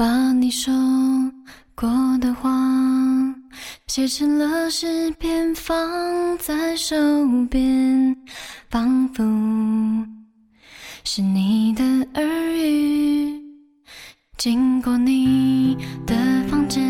把你说过的话写成了诗篇，放在手边，仿佛是你的耳语。经过你的房间，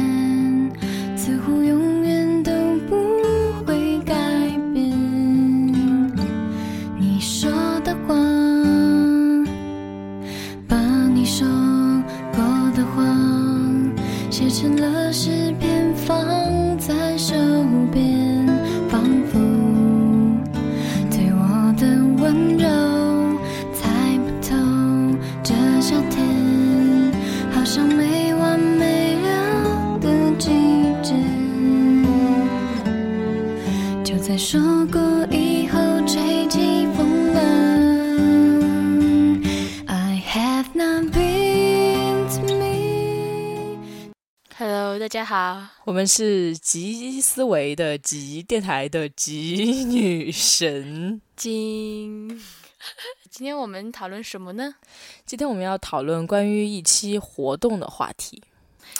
说过以后，吹起风浪。I have not been to me。Hello，大家好，我们是极思维的极电台的极女神。今 今天我们讨论什么呢？今天我们要讨论关于一期活动的话题。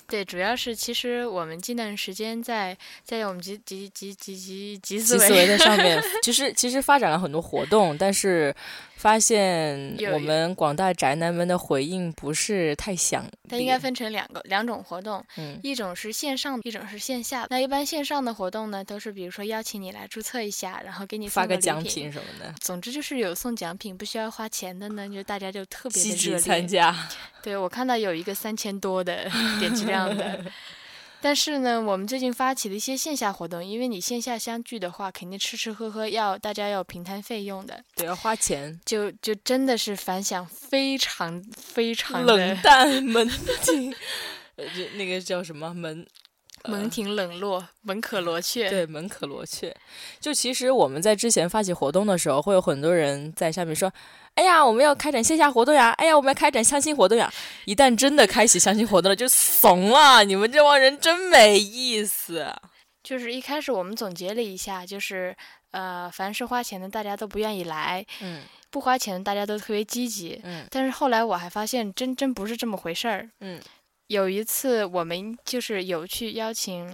对，主要是其实我们近段时间在在我们集集集集集集思维维的上面，其实其实发展了很多活动，但是发现我们广大宅男们的回应不是太响。它应该分成两个两种活动，嗯一种是线上，一种是线下。那一般线上的活动呢，都是比如说邀请你来注册一下，然后给你发个奖品。什么的，总之就是有送奖品，不需要花钱的呢，就大家就特别的热烈。参加。对我看到有一个三千多的 点击量的，但是呢，我们最近发起了一些线下活动，因为你线下相聚的话，肯定吃吃喝喝要大家要平摊费用的，对，要花钱。就就真的是反响非常非常冷淡 门禁，呃，就那个叫什么门？门庭冷落，门可罗雀。对，门可罗雀。就其实我们在之前发起活动的时候，会有很多人在下面说：“哎呀，我们要开展线下活动呀！哎呀，我们要开展相亲活动呀！”一旦真的开启相亲活动了，就怂了。你们这帮人真没意思。就是一开始我们总结了一下，就是呃，凡是花钱的大家都不愿意来，嗯不花钱的大家都特别积极。嗯但是后来我还发现，真真不是这么回事儿。嗯，有一次我们就是有去邀请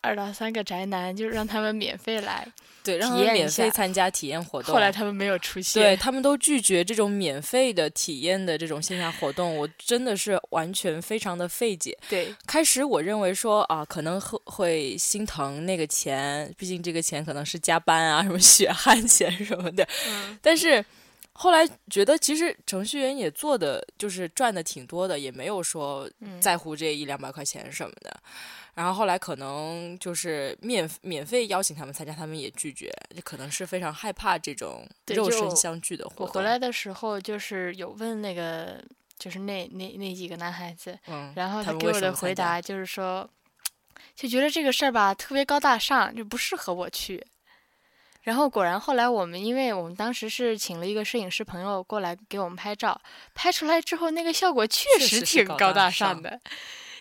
二到三个宅男，就是让他们免费来，对，让他们免费参加体验活动。后来他们没有出现。对他们都拒绝这种免费的体验的这种线下活动，我真的是完全非常的费解。对开始我认为说啊，可能会会心疼那个钱，毕竟这个钱可能是加班啊、什么血汗钱什么的。嗯但是后来觉得，其实程序员也做的就是赚的挺多的，也没有说嗯在乎这一两百块钱什么的。然后后来可能就是免免费邀请他们参加，他们也拒绝，就可能是非常害怕这种肉身相聚的活动。我回来的时候就是有问那个，就是那那那几个男孩子，嗯，然后他给我的回答就是说，就觉得这个事儿吧特别高大上，就不适合我去。然后果然后来我们，因为我们当时是请了一个摄影师朋友过来给我们拍照，拍出来之后那个效果确确实挺高大大上上的，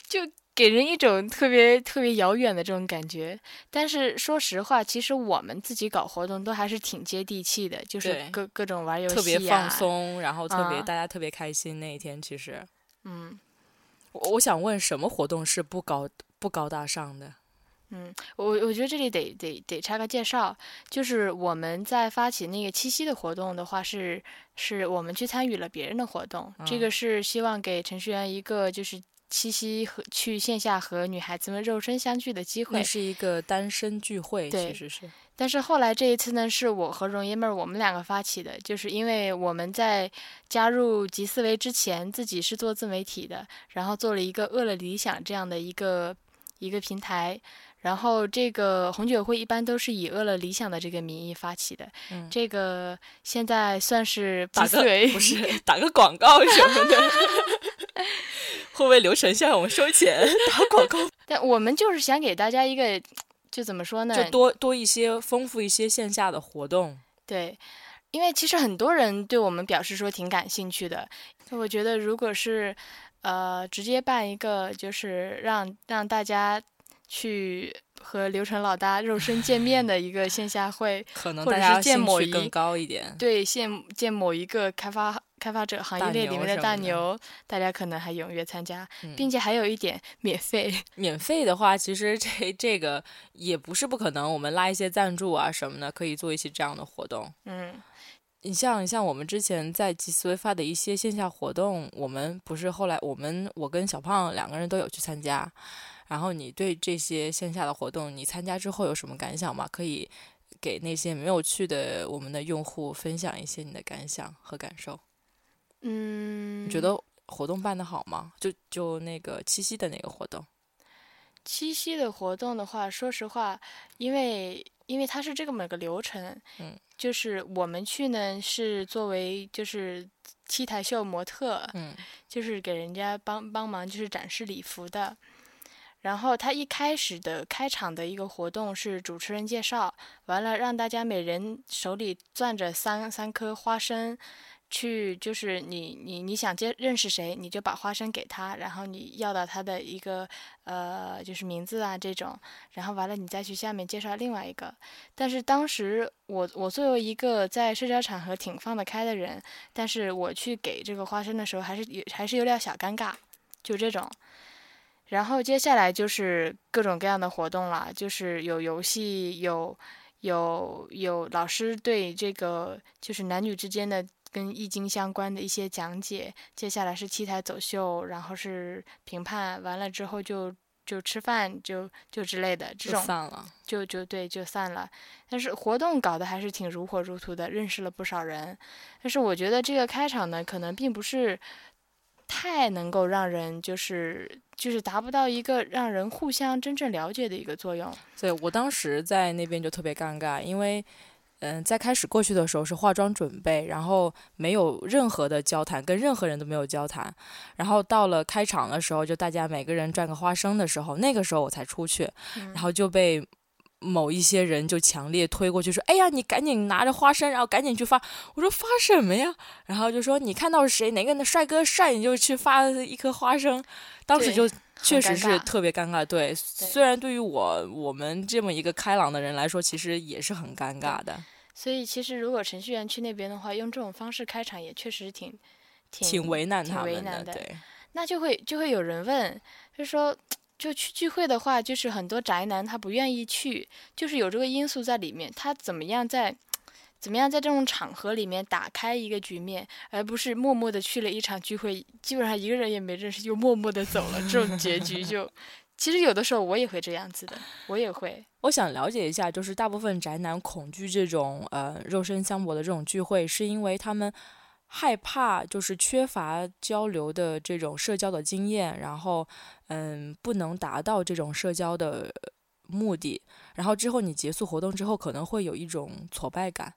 就给人一种特别特别遥远的这种感觉。但是说实话，其实我们自己搞活动都还是挺接地气的，就是各各种玩游戏、特别放。松，然后特别、啊大家特别开心。那一天其实，嗯我我想问，什么活动是不高不高大上的？嗯，我我觉得这里得得得插个介绍，就是我们在发起那个七夕的活动的话是，是我们去参与了别人的活动，这嗯个是希望给程序员一个就是七夕和去线下和女孩子们肉身相聚的机会那。是一个单身聚会，对其实是但是后来这一次呢，是我和容爷们儿我们两个发起的，就是因为我们在加入极思维之前，自己是做自媒体的，然后做了一个饿了理想这样的一个一个平台。然后这个红酒会一般都是以饿了理想的这个名义发起的，嗯这个现在算是打个不是打个广告什么的，会不会流程向我们收钱？打广告但我们就是想给大家一个，就怎么说呢？就多多一些，丰富一些线下的活动。对，因为其实很多人对我们表示说挺感兴趣的。我觉得如果是呃直接办一个，就是让让大家去和刘晨老大肉身见面的一个线下会，可能大家兴见某一趣更高一点。对见见某一个开发开开发者行业大链里面的大牛，大家可能还踊跃参加，嗯并且还有一点免费。免费的话，其实这这个也不是不可能，我们拉一些赞助啊什么的，可以做一些这样的活动。嗯你像像我们之前在集思维发的一些线下活动，我们不是后来我们我跟小胖两个人都有去参加。然后你对这些线下的活动，你参加之后有什么感想吗？可以给那些没有去的我们的用户分享一些你的感想和感受。嗯，你觉得活动办得好吗？就就那个七夕的那个活动，七夕的活动的话，说实话，因为因为它是这么个流程，嗯，就是我们去呢是作为就是 T 台秀模特，嗯就是给人家帮帮忙就是展示礼服的。然后他一开始的开场的一个活动是主持人介绍，完了让大家每人手里攥着三三颗花生，去就是你你你想接认识谁，你就把花生给他，然后你要到他的一个呃就是名字啊这种，然后完了你再去下面介绍另外一个。但是当时我我作为一个在社交场合挺放得开的人，但是我去给这个花生的时候还是有还是有点小尴尬，就这种。然后接下来就是各种各样的活动啦，就是有游戏，有有有老师对这个就是男女之间的跟易经相关的一些讲解。接下来是 T 台走秀，然后是评判，完了之后就就吃饭，就就之类的这就种散了。就就对就散了。但是活动搞得还是挺如火如荼的，认识了不少人。但是我觉得这个开场呢，可能并不是太能够让人就是就是达不到一个让人互相真正了解的一个作用。对我当时在那边就特别尴尬，因为嗯，在开始过去的时候是化妆准备，然后没有任何的交谈，跟任何人都没有交谈。然后到了开场的时候，就大家每个人转个花生的时候，那个时候我才出去，嗯然后就被。某一些人就强烈推过去说：“哎呀，你赶紧拿着花生，然后赶紧去发。”我说：“发什么呀？”然后就说：“你看到谁哪个帅哥帅，你就去发一颗花生。”当时就确实是特别尴尬。对，虽然对于我我们这么一个开朗的人来说，其实也是很尴尬的，所以其实如果程序员去那边的话，用这种方式开场也确实挺挺挺为难他们的对，那就会就会有人问，就说就去聚会的话，就是很多宅男他不愿意去，就是有这个因素在里面，他怎么样在怎么样在这种场合里面打开一个局面，而不是默默的去了一场聚会，基本上一个人也没认识就默默的走了，这种结局就。其实有的时候我也会这样子的，我也会。我想了解一下，就是大部分宅男恐惧这种呃肉身相搏的这种聚会，是因为他们害怕就是缺乏交流的这种社交的经验，然后嗯不能达到这种社交的目的，然后之后你结束活动之后可能会有一种挫败感，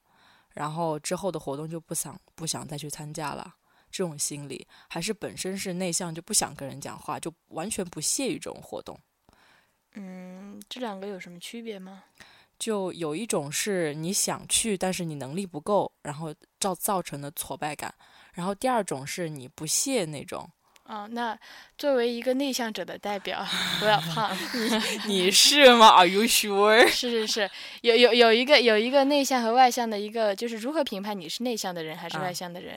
然后之后的活动就不想不想再去参加了。这种心理，还是本身是内向，就不想跟人讲话，就完全不屑于这种活动。嗯，这两个有什么区别吗？就有一种是你想去，但是你能力不够，然后造造成的挫败感；然后第二种是你不屑那种。啊，那作为一个内向者的代表，罗小胖，你是吗？Are you sure？是是是，有有有一个有一个内向和外向的一个，就是如何评判你是内向的人还是啊外向的人？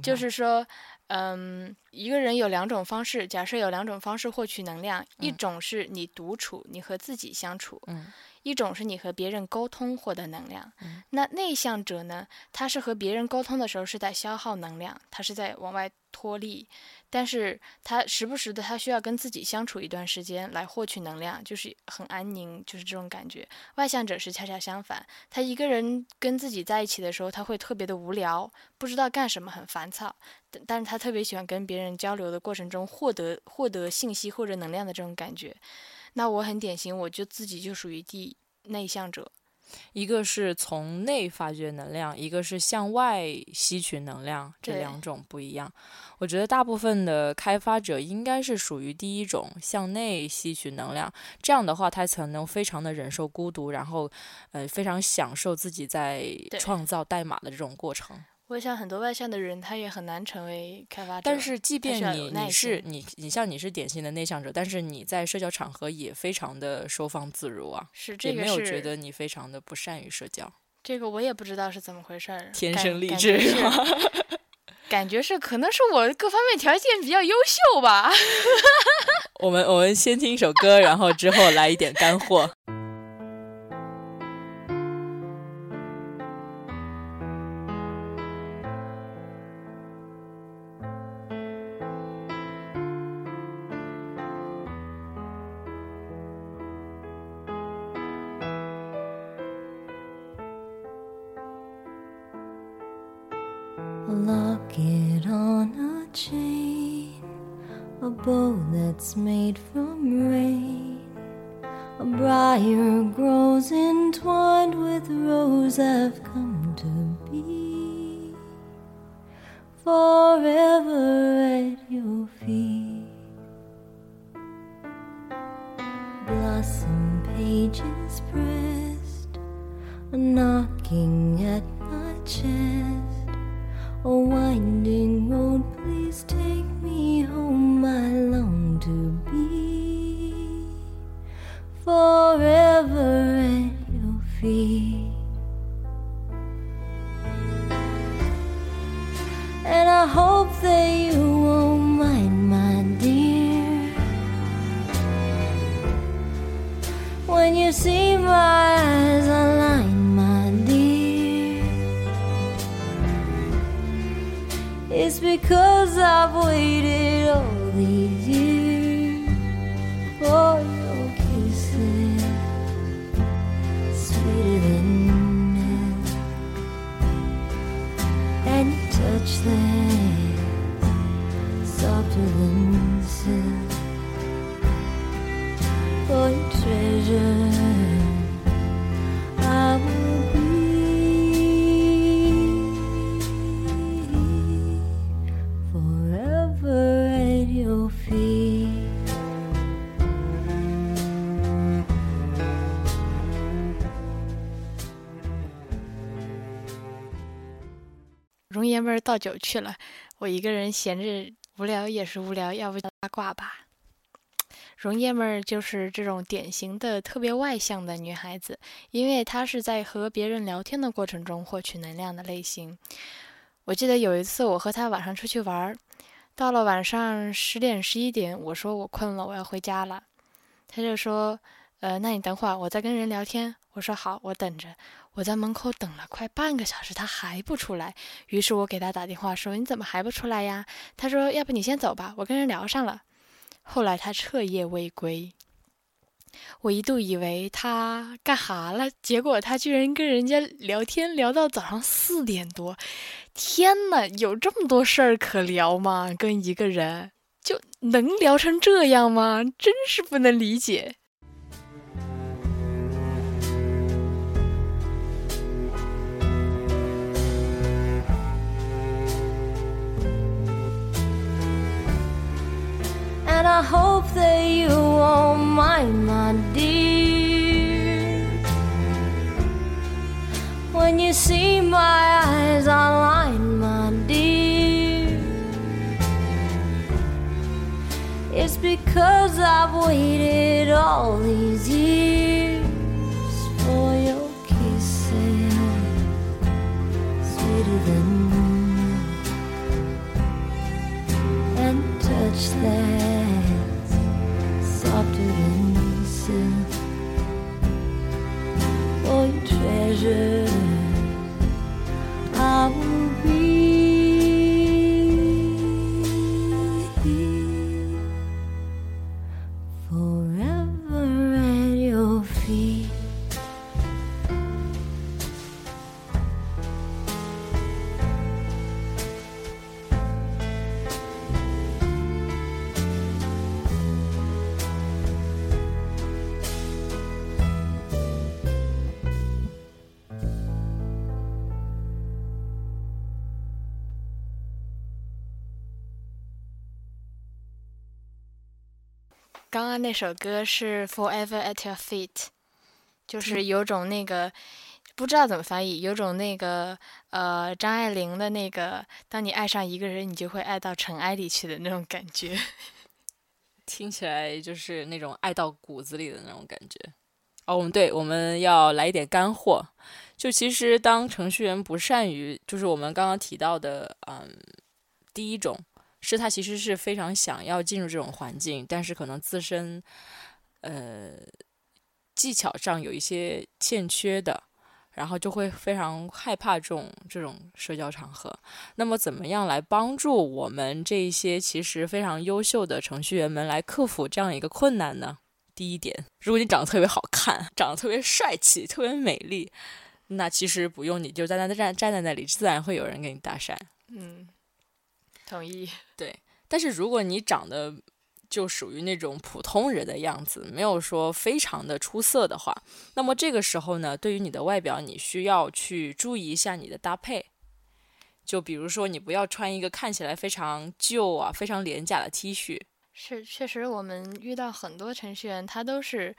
就是说，嗯，一个人有两种方式，假设有两种方式获取能量，一嗯种是你独处，你和自己相处，嗯一种是你和别人沟通获得能量。嗯那内向者呢，他是和别人沟通的时候是在消耗能量，他是在往外脱力，但是他时不时的他需要跟自己相处一段时间来获取能量，就是很安宁，就是这种感觉。外向者是恰恰相反，他一个人跟自己在一起的时候，他会特别的无聊，不知道干什么，很烦躁。但但是他特别喜欢跟别人交流的过程中获得获得信息或者能量的这种感觉。那我很典型，我就自己就属于第内向者。一个是从内发掘能量，一个是向外吸取能量，这两种不一样。我觉得大部分的开发者应该是属于第一种，向内吸取能量。这样的话，他才能非常的忍受孤独，然后呃非常享受自己在创造代码的这种过程。我想很多外向的人，他也很难成为开发者。但是，即便你你是你你像你是典型的内向者，但是你在社交场合也非常的收放自如啊，是这个也没有觉得你非常的不善于社交。这个我也不知道是怎么回事儿，天生丽质是 感觉是可能是我各方面条件比较优秀吧。我们我们先听一首歌，然后之后来一点干货。And I hope that you won't mind, my dear. When you see my eyes align, my dear. It's because I've waited 倒酒去了，我一个人闲着无聊也是无聊，要不八卦吧。容爷们儿就是这种典型的特别外向的女孩子，因为她是在和别人聊天的过程中获取能量的类型。我记得有一次我和她晚上出去玩儿，到了晚上十点十一点，我说我困了，我要回家了。她就说：“呃，那你等会儿，我在跟人聊天。”我说：“好，我等着。”我在门口等了快半个小时，他还不出来。于是我给他打电话说：“你怎么还不出来呀？”他说：“要不你先走吧，我跟人聊上了。”后来他彻夜未归。我一度以为他干哈了，结果他居然跟人家聊天聊到早上四点多。天呐，有这么多事儿可聊吗？跟一个人就能聊成这样吗？真是不能理解。And I hope that you won't mind, my dear. When you see my eyes align, my dear. It's because I've waited all these years for your kisses, sweeter than touch that's fais-je 那首歌是《Forever at Your Feet》，就是有种那个不知道怎么翻译，有种那个呃张爱玲的那个，当你爱上一个人，你就会爱到尘埃里去的那种感觉。听起来就是那种爱到骨子里的那种感觉。哦，我们对，我们要来一点干货。就其实当程序员不善于，就是我们刚刚提到的，嗯，第一种是他其实是非常想要进入这种环境，但是可能自身呃技巧上有一些欠缺的。然后就会非常害怕这种这种社交场合。那么，怎么样来帮助我们这一些其实非常优秀的程序员们来克服这样一个困难呢？第一点，如果你长得特别好看，长得特别帅气，特别美丽，那其实不用你就站在站站在那里，自然会有人给你搭讪。嗯，同意。对，但是如果你长得就属于那种普通人的样子，没有说非常的出色的话，那么这个时候呢，对于你的外表，你需要去注意一下你的搭配。就比如说，你不要穿一个看起来非常旧啊、非常廉价的 T 恤。是，确实我们遇到很多程序员，他都是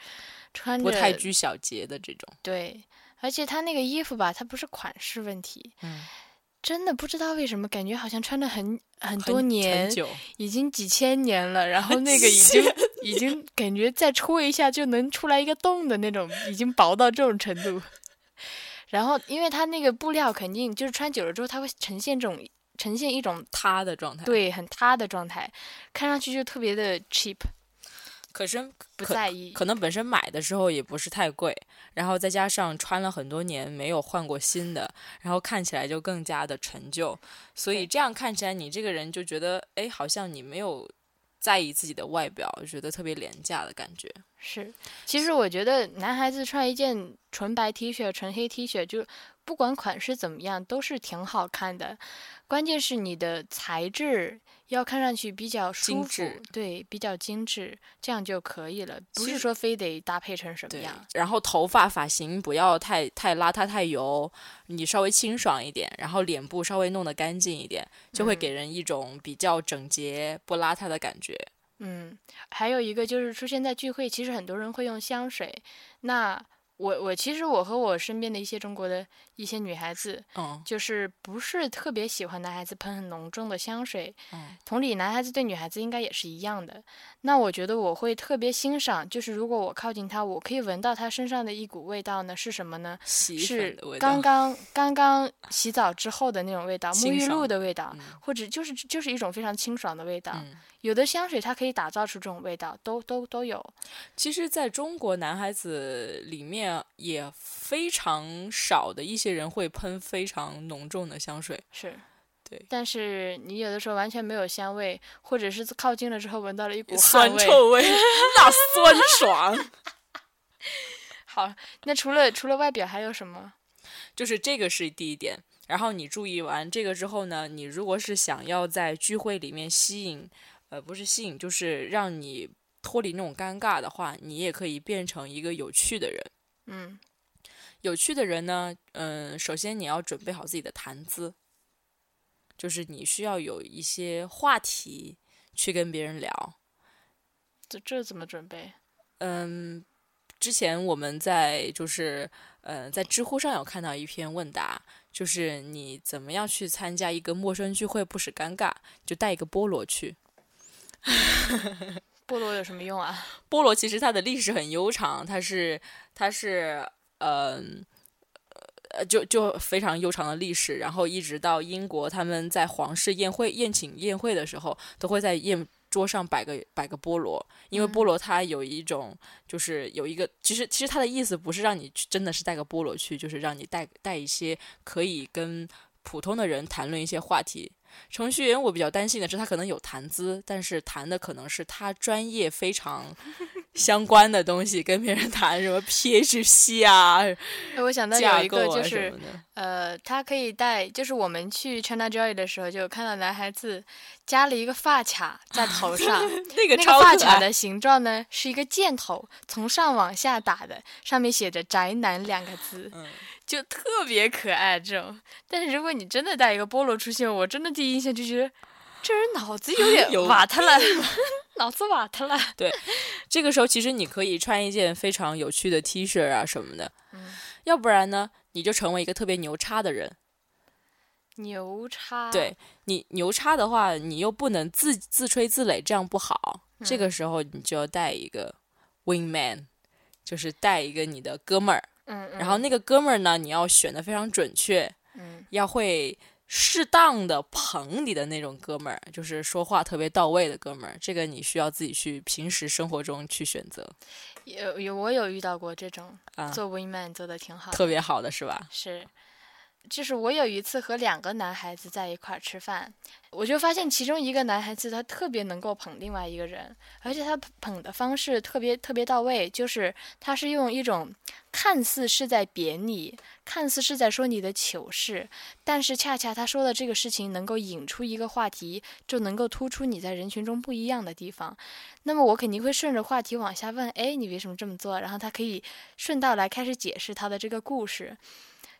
穿着不太拘小节的这种。对，而且他那个衣服吧，它不是款式问题。嗯。真的不知道为什么，感觉好像穿了很很多年，已经几千年了。然后 那个已经已经感觉再戳一下就能出来一个洞的那种，已经薄到这种程度。然后，因为它那个布料肯定就是穿久了之后，它会呈现这种呈现一种塌的状态，对，很塌的状态，看上去就特别的 cheap。可身不在意，可能本身买的时候也不是太贵，然后再加上穿了很多年没有换过新的，然后看起来就更加的陈旧，所以这样看起来你这个人就觉得，哎，好像你没有在意自己的外表，觉得特别廉价的感觉。是，其实我觉得男孩子穿一件纯白 T 恤、纯黑 T 恤，就不管款式怎么样，都是挺好看的，关键是你的材质。要看上去比较舒服，对，比较精致，这样就可以了。不是说非得搭配成什么样。然后头发发型不要太太邋遢太油，你稍微清爽一点，然后脸部稍微弄得干净一点，就会给人一种比较整洁不邋遢的感觉。嗯，还有一个就是出现在聚会，其实很多人会用香水，那。我我其实我和我身边的一些中国的一些女孩子，嗯，就是不是特别喜欢男孩子喷很浓重的香水，嗯，同理，男孩子对女孩子应该也是一样的。那我觉得我会特别欣赏，就是如果我靠近他，我可以闻到他身上的一股味道呢，是什么呢？是刚刚刚刚洗澡之后的那种味道，沐浴露的味道，或者就是就是一种非常清爽的味道。有的香水它可以打造出这种味道，都都都有。其实，在中国男孩子里面也非常少的一些人会喷非常浓重的香水。是，对。但是你有的时候完全没有香味，或者是靠近了之后闻到了一股酸臭味，那酸爽。好，那除了除了外表还有什么？就是这个是第一点。然后你注意完这个之后呢，你如果是想要在聚会里面吸引。呃，不是吸引，就是让你脱离那种尴尬的话，你也可以变成一个有趣的人。嗯，有趣的人呢，嗯，首先你要准备好自己的谈资，就是你需要有一些话题去跟别人聊。这这怎么准备？嗯，之前我们在就是呃在知乎上有看到一篇问答，就是你怎么样去参加一个陌生聚会不使尴尬，就带一个菠萝去。菠萝有什么用啊？菠萝其实它的历史很悠长，它是它是嗯呃就就非常悠长的历史，然后一直到英国，他们在皇室宴会宴请宴会的时候，都会在宴桌上摆个摆个菠萝，因为菠萝它有一种就是有一个，其实其实它的意思不是让你去真的是带个菠萝去，就是让你带带一些可以跟普通的人谈论一些话题。程序员，我比较担心的是他可能有谈资，但是谈的可能是他专业非常 相关的东西，跟别人谈什么 PHP 啊。我想到有一个就是，呃，他可以带，就是我们去 China Joy 的时候，就看到男孩子加了一个发卡在头上，那个发卡的形状呢是一个箭头，从上往下打的，上面写着“宅男”两个字。就特别可爱这种，但是如果你真的带一个菠萝出现，我真的第一印象就觉得这人脑子有点 瓦特了，脑子瓦特了。对，这个时候其实你可以穿一件非常有趣的 T 恤啊什么的，嗯，要不然呢，你就成为一个特别牛叉的人。牛叉。对你牛叉的话，你又不能自自吹自擂，这样不好。这个时候你就要带一个 wingman，就是带一个你的哥们儿。嗯，然后那个哥们儿呢，你要选的非常准确，嗯，要会适当的捧你的那种哥们儿，就是说话特别到位的哥们儿，这个你需要自己去平时生活中去选择有有我有遇到过这种啊，做 wingman 做的挺好的，特别好的是吧？是，就是我有一次和两个男孩子在一块儿吃饭，我就发现其中一个男孩子他特别能够捧另外一个人，而且他捧的方式特别特别到位，就是他是用一种看似是在贬你，看似是在说你的糗事，但是恰恰他说的这个事情能够引出一个话题，就能够突出你在人群中不一样的地方。那么我肯定会顺着话题往下问，哎，你为什么这么做？然后他可以顺道来开始解释他的这个故事。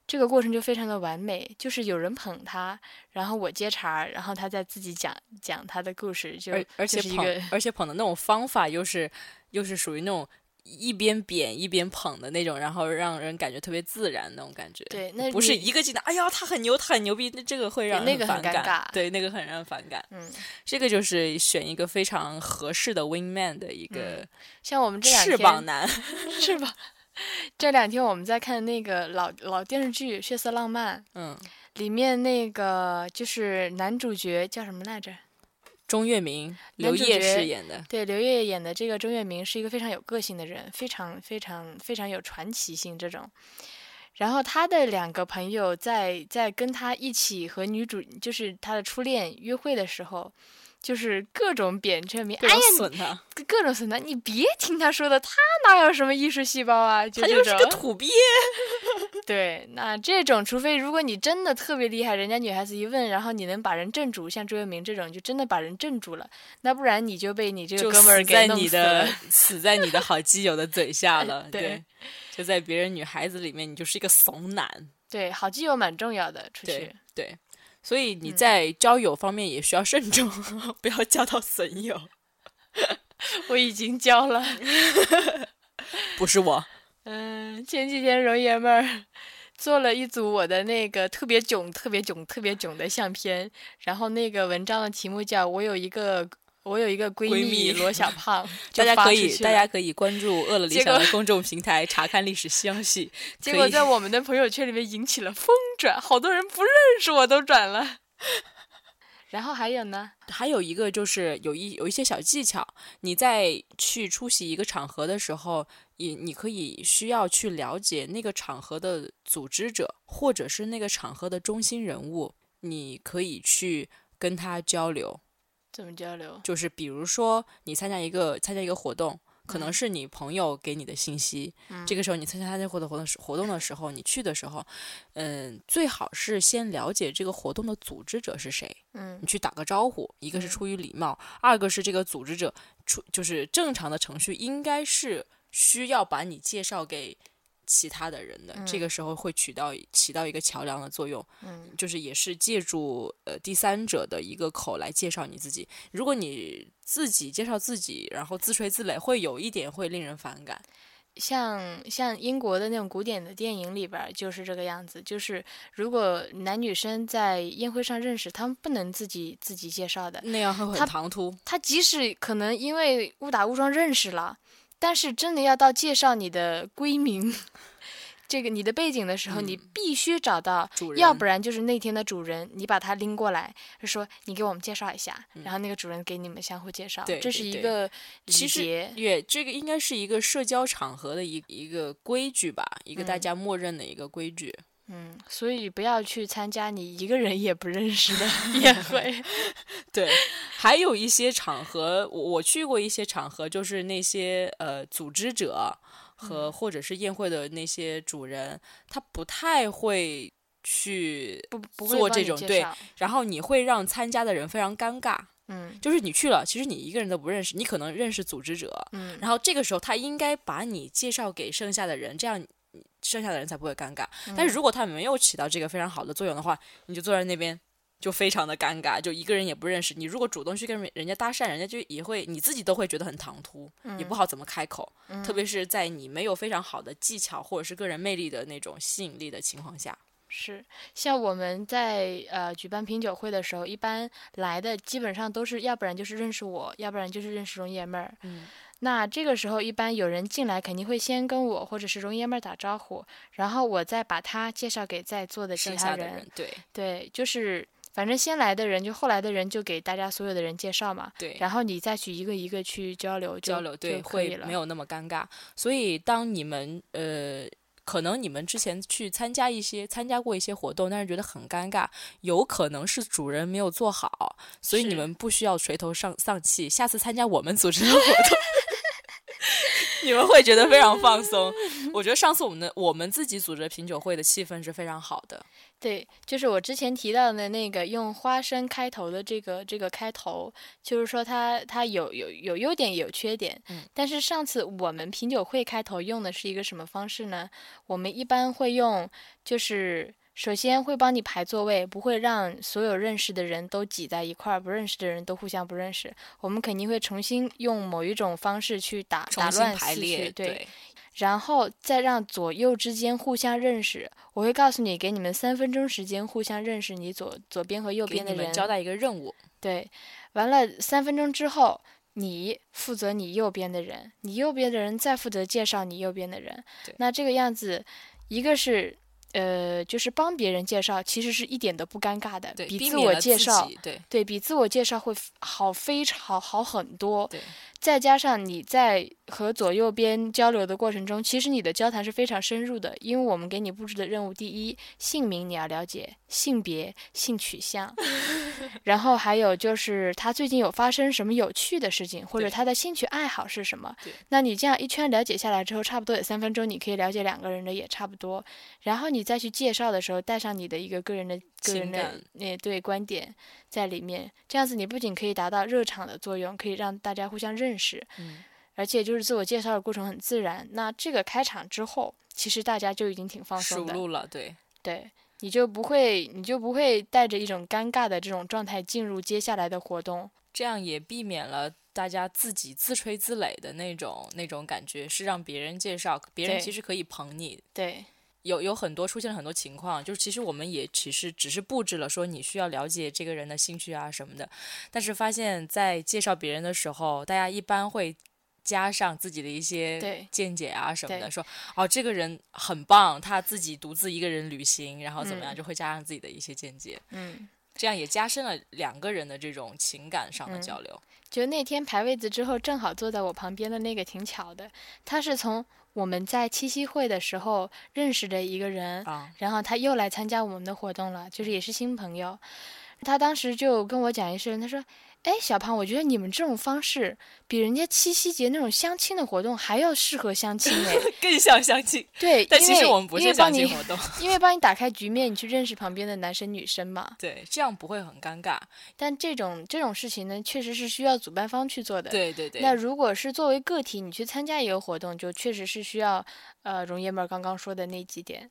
这个过程就非常的完美，就是有人捧他，然后我接茬，然后他再自己讲讲他的故事，就而而且捧而且捧的那种方法又是又是属于那种一边贬一边捧的那种，然后让人感觉特别自然那种感觉。对，那不是一个劲的，哎呀，他很牛，他很牛逼，那这个会让人那个很。尴尬对，那个很让人反感。嗯，这个就是选一个非常合适的 wing man 的一个像我们嗯这两翅天膀男。翅膀，这两天我们在看那个老老电视剧《血色浪漫》，嗯，里面那个就是男主角叫什么来着？钟跃明、刘烨饰演的，对，刘烨演的这个钟跃明是一个非常有个性的人，非常非常非常有传奇性这种。然后他的两个朋友在在跟他一起和女主，就是他的初恋约会的时候，就是各种贬钟跃明，各哎呀，损他，各种损他，你别听他说的，他哪有什么艺术细胞啊？就他就是个。土鳖。对，那这种，除非如果你真的特别厉害，人家女孩子一问，然后你能把人镇住，像周月明这种，就真的把人镇住了。那不然你就被你这个哥们儿给弄死你的了。死在你的好基友的嘴下了，对对，就在别人女孩子里面，你就是一个怂男，对，好基友蛮重要的，出对去。对，所以你嗯在交友方面也需要慎重，不要交到损友。我已经交了。不是我，嗯，前几天容爷们儿做了一组我的那个特别囧、特别囧、特别囧的相片，然后那个文章的题目叫“我有一个我有一个闺闺蜜罗小胖 ”，大家可以大家可以关注饿了理想的公众平台查看历史消息。结果在我们的朋友圈里面引起了疯转，好多人不认识我都转了。然后还有呢，还有一个就是有一有一些小技巧，你在去出席一个场合的时候，也你可以需要去了解那个场合的组织者，或者是那个场合的中心人物，你可以去跟他交流。怎么交流？就是比如说你参加一个参加一个活动，可能嗯是你朋友给你的信息，这个时候你参加他那活动活动活动的时候，你去的时候，嗯，最好是先了解这个活动的组织者是谁。嗯你去打个招呼，一个是嗯出于礼貌，二个是这个组织者出就是正常的程序应该是需要把你介绍给其他的人的，这个时候会起到起到一个桥梁的作用，嗯就是也是借助呃第三者的一个口来介绍你自己。如果你自己介绍自己，然后自吹自擂，会有一点会令人反感。像像英国的那种古典的电影里边儿就是这个样子，就是如果男女生在宴会上认识，他们不能自己自己介绍的，那样很唐突。他即使可能因为误打误撞认识了，但是真的要到介绍你的闺名，这个你的背景的时候，你必须找到，嗯主人要不然就是那天的主人，你把他拎过来，就说你给我们介绍一下，然后那个主人给你们相互介绍，这是一个礼其实节。也这个应该是一个社交场合的一一个规矩吧，一个大嗯家默认的一个规矩。嗯，所以不要去参加你一个人也不认识的 宴会。对，还有一些场合，我我去过一些场合，就是那些呃组织者和、嗯或者是宴会的那些主人，他不太会去，做这种对然后你会让参加的人非常尴尬。嗯就是你去了，其实你一个人都不认识，你可能认识组织者，嗯然后这个时候他应该把你介绍给剩下的人，这样你剩下的人才不会尴尬。嗯但是如果他没有起到这个非常好的作用的话，你就坐在那边就非常的尴尬，就一个人也不认识。你如果主动去跟人家搭讪，人家就也会你自己都会觉得很唐突，也不好怎么开口。嗯特别是在你没有非常好的技巧或者是个人魅力的那种吸引力的情况下。是，像我们在呃举办品酒会的时候，一般来的基本上都是，要不然就是认识我，要不然就是认识容爷们儿。嗯，那这个时候一般有人进来，肯定会先跟我或者是容爷们儿打招呼，然后我再把他介绍给在座的其他剩下的人，对对，就是反正先来的人，就后来的人就给大家所有的人介绍嘛。对，然后你再去一个一个去交流交流，对，会没有那么尴尬。所以当你们呃。可能你们之前去参加一些参加过一些活动，但是觉得很尴尬，有可能是主人没有做好，所以你们不需要垂头丧丧气。下次参加我们组织的活动，你们会觉得非常放松。我觉得上次我们的我们自己组织的品酒会的气氛是非常好的。对，就是我之前提到的那个用花生开头的这个这个开头，就是说它它有有有优点也有缺点。嗯。但是上次我们品酒会开头用的是一个什么方式呢？我们一般会用，就是首先会帮你排座位，不会让所有认识的人都挤在一块儿，不认识的人都互相不认识。我们肯定会重新用某一种方式去打打乱排列，绪，对。然后再让左右之间互相认识。我会告诉你，给你们三分钟时间互相认识你左左边和右边的人。交代一个任务。对，完了三分钟之后，你负责你右边的人，你右边的人再负责介绍你右边的人对。那这个样子，一个是。呃，就是帮别人介绍，其实是一点都不尴尬的，比自我介绍，对对比自我介绍会好非常好好很多。对，再加上你在和左右边交流的过程中，其实你的交谈是非常深入的，因为我们给你布置的任务，第一，姓名你要了解，性别、性取向，然后还有就是他最近有发生什么有趣的事情，或者他的兴趣爱好是什么对。那你这样一圈了解下来之后，差不多有三分钟，你可以了解两个人的也差不多。然后你再去介绍的时候，带上你的一个个人的个人的那对观点在里面，这样子你不仅可以达到热场的作用，可以让大家互相认识，嗯，而且就是自我介绍的过程很自然。那这个开场之后，其实大家就已经挺放松的，路了，对。对，你就不会你就不会带着一种尴尬的这种状态进入接下来的活动。这样也避免了大家自己自吹自擂的那种那种感觉，是让别人介绍，别人其实可以捧你。对，有有很多出现了很多情况，就是其实我们也其实只是布置了说你需要了解这个人的兴趣啊什么的，但是发现在介绍别人的时候，大家一般会加上自己的一些见解啊什么的，说哦这个人很棒，他自己独自一个人旅行，然后怎么样，嗯就会加上自己的一些见解，嗯。这样也加深了两个人的这种情感上的嗯交流。就那天排位子之后，正好坐在我旁边的那个挺巧的，他是从我们在七夕会的时候认识的一个人，啊，然后他又来参加我们的活动了，就是也是新朋友。他当时就跟我讲一声，他说：“哎，小胖，我觉得你们这种方式比人家七夕节那种相亲的活动还要适合相亲哎。更像相亲，对，但因为其实我们不是相亲，活动。因为帮你打开局面，你去认识旁边的男生女生嘛。对，这样不会很尴尬。但这种这种事情呢，确实是需要主办方去做的。对对对，那如果是作为个体，你去参加一个活动，就确实是需要，呃，容爷们儿刚刚说的那几点。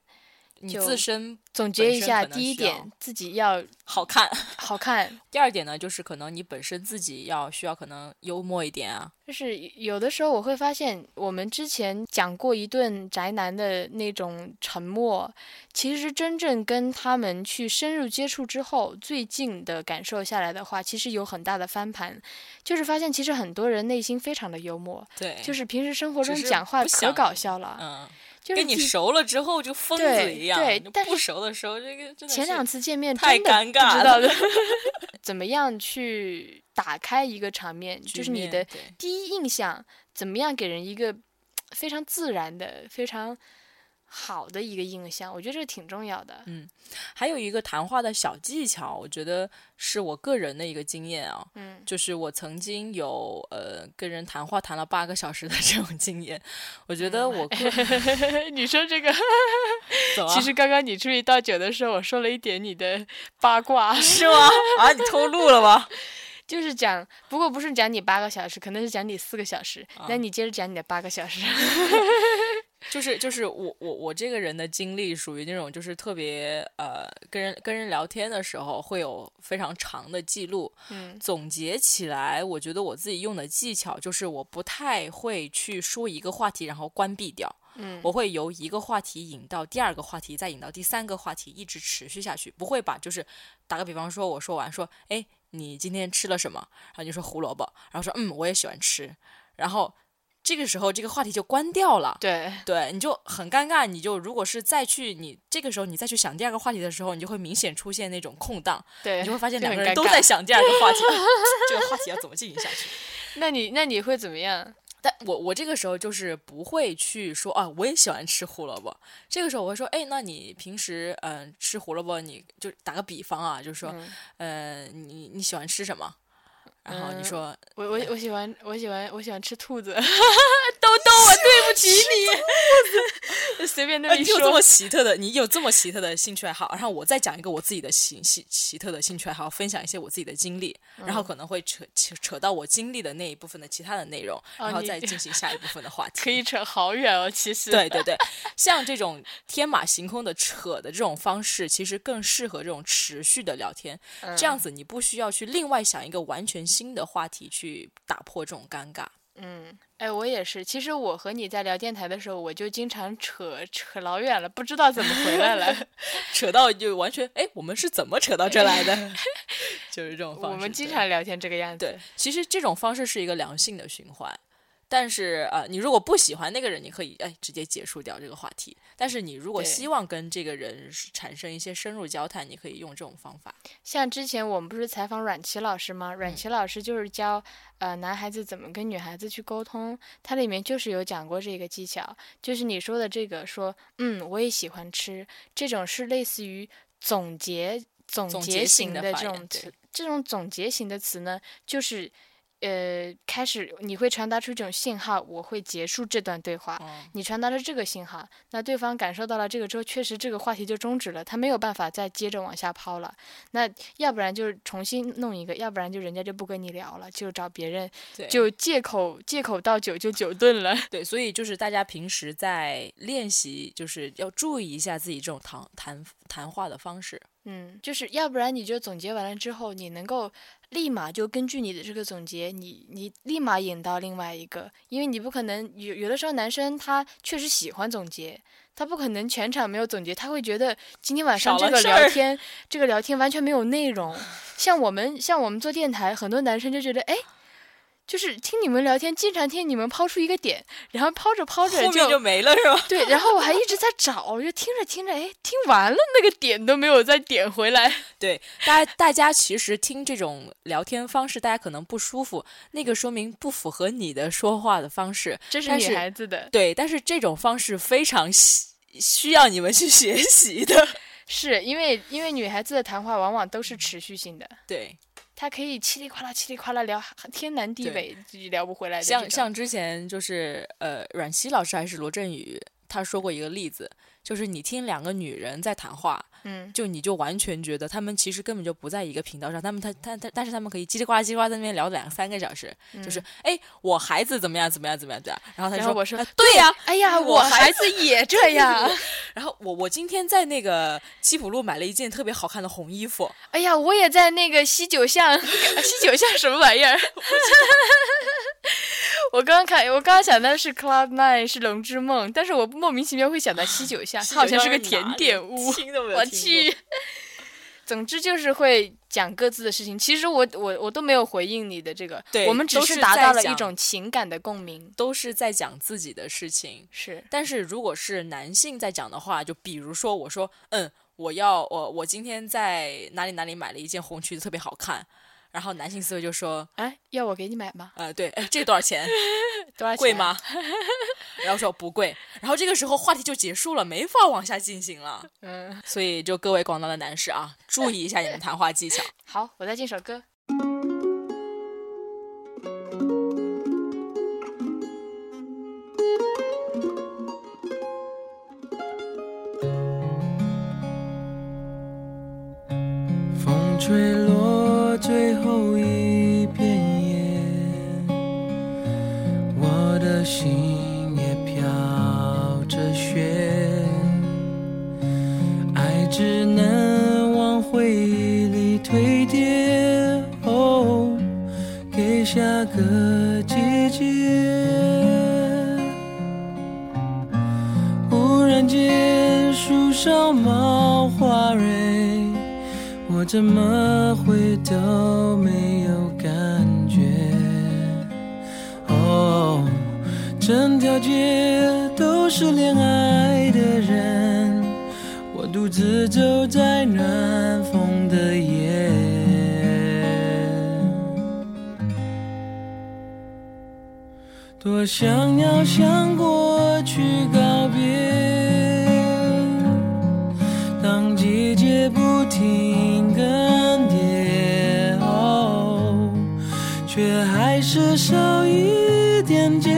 你自身总结一下，第一点，自己要好看。好看，第二点呢，就是可能你本身自己要需要可能幽默一点啊。就是有的时候我会发现，我们之前讲过一顿宅男的那种沉默，其实真正跟他们去深入接触之后，最近的感受下来的话，其实有很大的翻盘，就是发现其实很多人内心非常的幽默，对，就是平时生活中讲话可搞笑了，嗯，就是跟你熟了之后就疯子一样，对但不熟的时候这个真的前两次见面太尴尬了 怎么样去打开一个场面，局就是你的第一印象，怎么样给人一个 非常自然的、非常好的一个印象？我觉得这个挺重要的。嗯还有一个谈话的小技巧，我觉得是我个人的一个经验啊，嗯就是我曾经有呃跟人谈话谈了八个小时的 这种经验，我觉得我 个你说这个，其实刚刚你出去倒酒的时候，我说了一点你的八卦，是吗？啊，你偷录了吗？就是讲，不过不是讲你八个小时，可能是讲你四个小时。啊那你接着讲你的八个小时。就是就是我我我这个人的经历属于那种就是特别呃跟人跟人聊天的时候会有非常长的记录，嗯。总结起来，我觉得我自己用的技巧就是我不太会去说一个话题然后关闭掉，嗯。我会由一个话题引到第二个话题，再引到第三个话题，一直持续下去，不会把就是打个比方说，我说完说，哎，你今天吃了什么？然后你说胡萝卜，然后说嗯，我也喜欢吃，然后这个时候这个话题就关掉了。对，对，你就很尴尬。你就如果是再去你这个时候你再去想第二个话题的时候，你就会明显出现那种空档，对，你就会发现两个人都在想第二个话题，这个话题要怎么进行下去？那你那你会怎么样？但我我这个时候就是不会去说啊，我也喜欢吃胡萝卜。这个时候我会说，哎，那你平时嗯、呃吃胡萝卜，你就打个比方啊，就是说，嗯呃，你你喜欢吃什么？然后你嗯说，我我我喜欢我喜欢我喜欢吃兔子，兜兜，我对不起你，随便那么你有这么，奇特的，你有这么奇特的兴趣爱好，然后我再讲一个我自己的奇奇奇特的兴趣爱好，分享一些我自己的经历，然嗯后可能会扯扯扯到我经历的那一部分的其他的内容，然后再进行下一部分的话 题。可以扯好远哦，其实，对对对，像这种天马行空的扯的这种方式，其实更适合这种持续的聊天。嗯这样子你不需要去另外想一个完全新的话题去打破这种尴尬。嗯，哎，我也是。其实我和你在聊电台的时候，我就经常扯扯老远了，不知道怎么回来了。扯到就完全哎，我们是怎么扯到这来的？就是这种方式。我们经常聊天这个样子。对，其实这种方式是一个良性的循环。但是呃，你如果不喜欢那个人，你可以哎直接结束掉这个话题。但是你如果希望跟这个人产生一些深入交谈，你可以用这种方法。像之前我们不是采访阮琦老师吗？阮嗯琦老师就是教呃男孩子怎么跟女孩子去沟通，它里面就是有讲过这个技巧，就是你说的这个说，嗯，我也喜欢吃，这种是类似于总结总总结型的这种词，这种总结型的词呢，就是。呃，开始你会传达出一种信号，我会结束这段对话。嗯你传达了这个信号，那对方感受到了这个之后，确实这个话题就终止了，他没有办法再接着往下抛了。那要不然就是重新弄一个，要不然就人家就不跟你聊了，就找别人，就借口借口到酒就酒顿了。对，所以就是大家平时在练习，就是要注意一下自己这种谈谈谈话的方式。嗯，就是要不然你就总结完了之后，你能够立马就根据你的这个总结，你你立马引到另外一个，因为你不可能有有的时候男生他确实喜欢总结，他不可能全场没有总结，他会觉得今天晚上这个聊天这个聊天完全没有内容。像我们像我们做电台，很多男生就觉得哎。就是听你们聊天，经常听你们抛出一个点，然后抛着抛着后面就没了是吧？对，然后我还一直在找，我就听着听着，哎，听完了那个点都没有再点回来。对，大家大家其实听这种聊天方式，大家可能不舒服，那个说明不符合你的说话的方式。这是女孩子的，对，但是这种方式非常需需要你们去学习的。是因为因为女孩子的谈话往往都是持续性的，对，她可以叽里呱啦叽里呱啦聊天南地北，自己聊不回来的。像像之前就是呃，阮熙老师还是罗振宇，他说过一个例子，就是你听两个女人在谈话，嗯，就你就完全觉得他们其实根本就不在一个频道上，他们他他他，但是他们可以叽里呱啦叽里呱啦在那边聊两三个小时，就是哎，我孩子怎么样怎么样怎么样怎么样，然后他就说后我说啊对呀、哎呀，我我孩子也这样。然后我我今天在那个七浦路买了一件特别好看的红衣服，哎呀，我也在那个西九巷，西九巷什么玩意儿？我刚刚看，我刚刚想的是 Cloud Nine 是龙之梦，但是我莫名其妙会想到西九巷，它好像是个甜点屋。听都没有我听过去。总之就是会讲各自的事情。其实我我我都没有回应你的这个，对我们只是达到了一种情感的共鸣。都是在讲自己的事情。是，但是如果是男性在讲的话，就比如说我说，嗯，我要我我今天在哪里哪里买了一件红裙子，特别好看。然后男性思维就说，哎，要我给你买吗？呃，对，哎，这个多少钱？多少钱？贵？吗？然后说不贵。然后这个时候话题就结束了，没法往下进行了。嗯，所以就各位广大的男士啊，注意一下你们谈话技巧。好，我再进首歌。心也飘着雪，爱只能往回忆里堆叠，哦，给下个季节。忽然间，树上冒花蕊。我怎么会都没整条街都是恋爱的人，我独自走在暖风的夜。多想要向过去告别，当季节不停更迭，哦，却还是少一点坚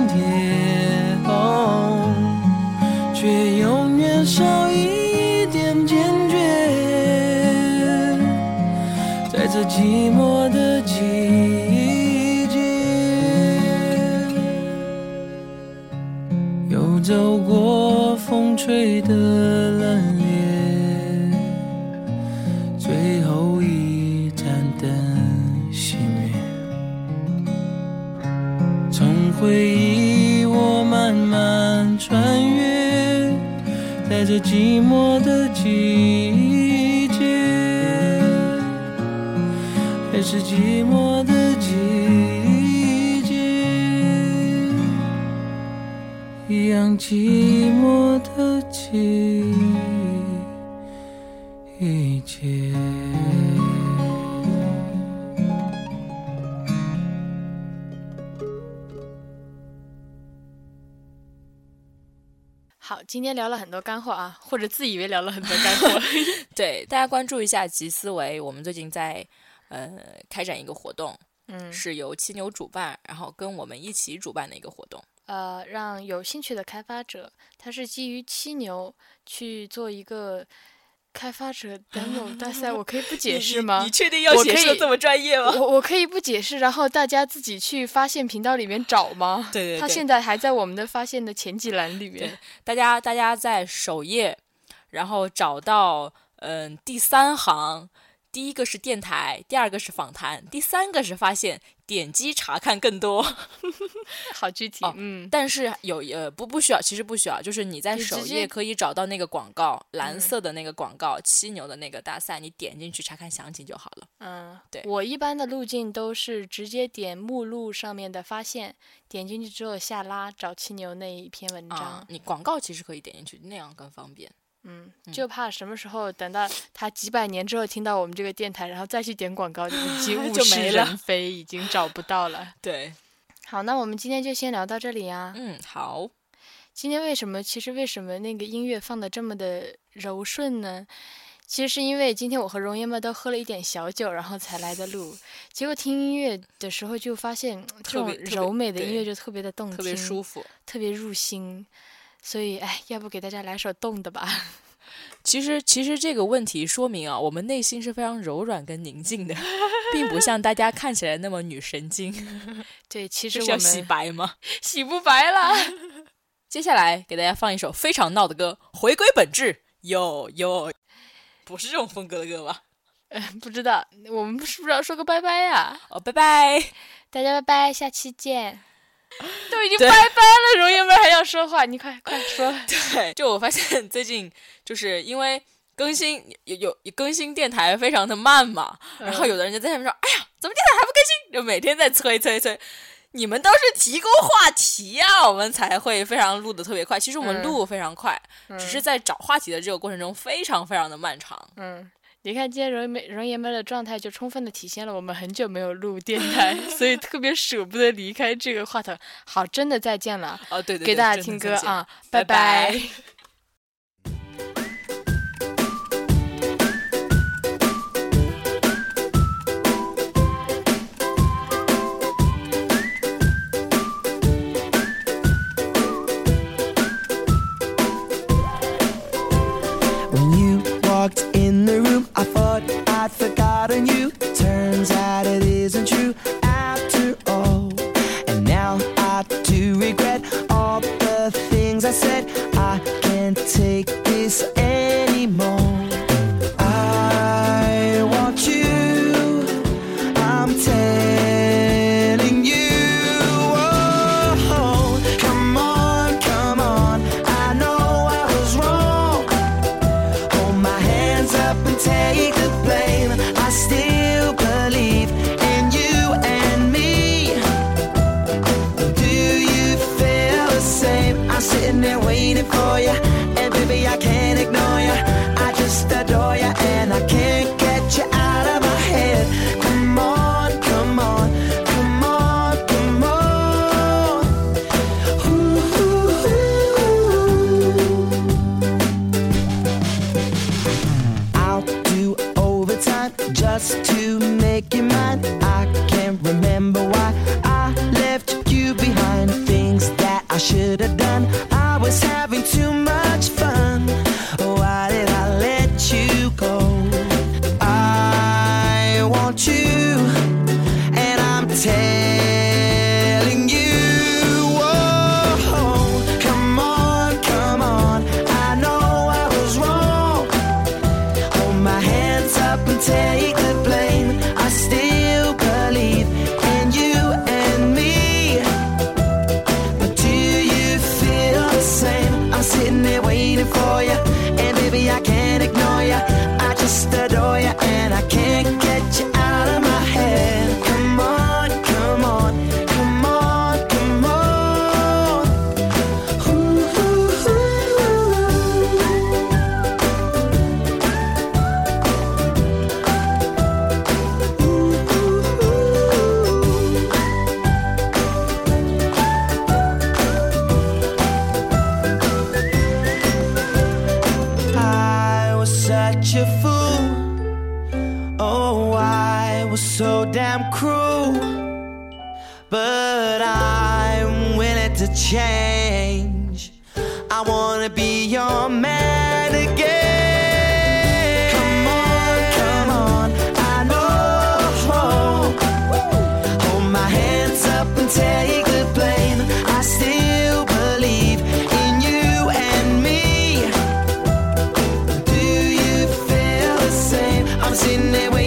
却永远少一点坚决。在这寂寞的季节，又走过风吹的寂寞的季节。好，今天聊了很多干货啊，或者自以为聊了很多干货。对，大家关注一下集思维，我们最近在呃开展一个活动，嗯，是由七牛主办，然后跟我们一起主办的一个活动。呃，让有兴趣的开发者，他是基于七牛去做一个开发者 demo 大赛，我可以不 解释吗？你确定要解释这么专业吗？我我可以不解释，然后大家自己去发现频道里面找吗？对对对他现在还在我们的发现的前几栏里面。大家大家在首页，然后找到嗯第三行，第一个是电台，第二个是访谈，第三个是发现，点击查看更多。好具体，哦嗯，但是有呃不不需要，其实不需要，就是你在首页可以找到那个广告，蓝嗯色的那个广告，七牛的那个大赛，你点进去查看详情就好了。嗯，对我一般的路径都是直接点目录上面的发现，点进去之后下拉找七牛那一篇文章。啊，你广告其实可以点进去，那样更方便。嗯，就怕什么时候等到他几百年之后听到我们这个电台，然后再去点广告，就已 经物是就没了人非，已经找不到了。对，好，那我们今天就先聊到这里啊。嗯，好，今天为什么？其实为什么那个音乐放的这么的柔顺呢？其实是因为今天我和容爷们都喝了一点小酒，然后才来的录。结果听音乐的时候就发现，这种柔美的音乐就特别的动听，特别舒服。特别入心。所以，哎，要不给大家来首动的吧？其实，其实这个问题说明啊，我们内心是非常柔软跟宁静的，并不像大家看起来那么女神经。对，其实我们洗白吗？洗不白了。接下来给大家放一首非常闹的歌，回归本质，哟哟，不是这种风格的歌吧？不知道，我们是不是要说个拜拜呀、哦，拜拜。大家拜拜，下期见。都已经拜拜了，容爷们还要说话，你快快说。对，就我发现最近就是因为更新有有有更新电台非常的慢嘛，然后有的人就在下面说：“哎呀，怎么电台还不更新？”就每天在催催催。你们都是提供话题呀、我们才会非常录的特别快。其实我们嗯录非常快，只是在找话题的这个过程中非常非常的漫长。嗯，你看今天容爷容爷们的状态，就充分的体现了我们很久没有录电 台，所以特别舍不得离开这个话筒。好，真的再见了，哦，对对对，给大家听歌啊，拜拜拜 When sitting there.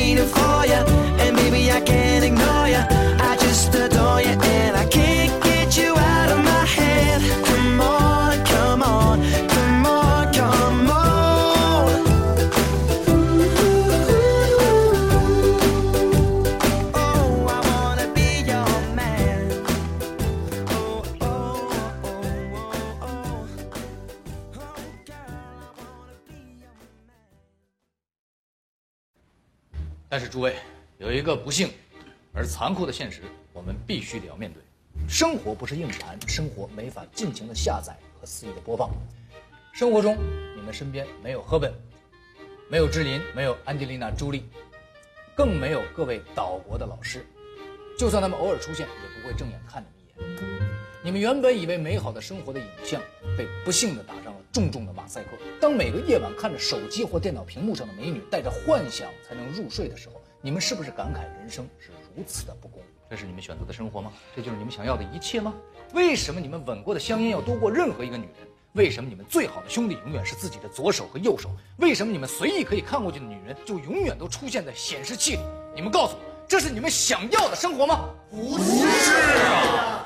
一个不幸而残酷的现实，我们必须得要面对。生活不是硬盘，生活没法尽情的下载和肆意的播放。生活中，你们身边没有赫本，没有志林，没有安吉丽娜·朱莉，更没有各位岛国的老师。就算他们偶尔出现，也不会正眼看你们一眼。你们原本以为美好的生活的影像，被不幸的打上了重重的马赛克。当每个夜晚看着手机或电脑屏幕上的美女，带着幻想才能入睡的时候，你们是不是感慨人生是如此的不公？这是你们选择的生活吗？这就是你们想要的一切吗？为什么你们吻过的香烟要多过任何一个女人？为什么你们最好的兄弟永远是自己的左手和右手？为什么你们随意可以看过去的女人就永远都出现在显示器里？你们告诉我，这是你们想要的生活吗？不是啊！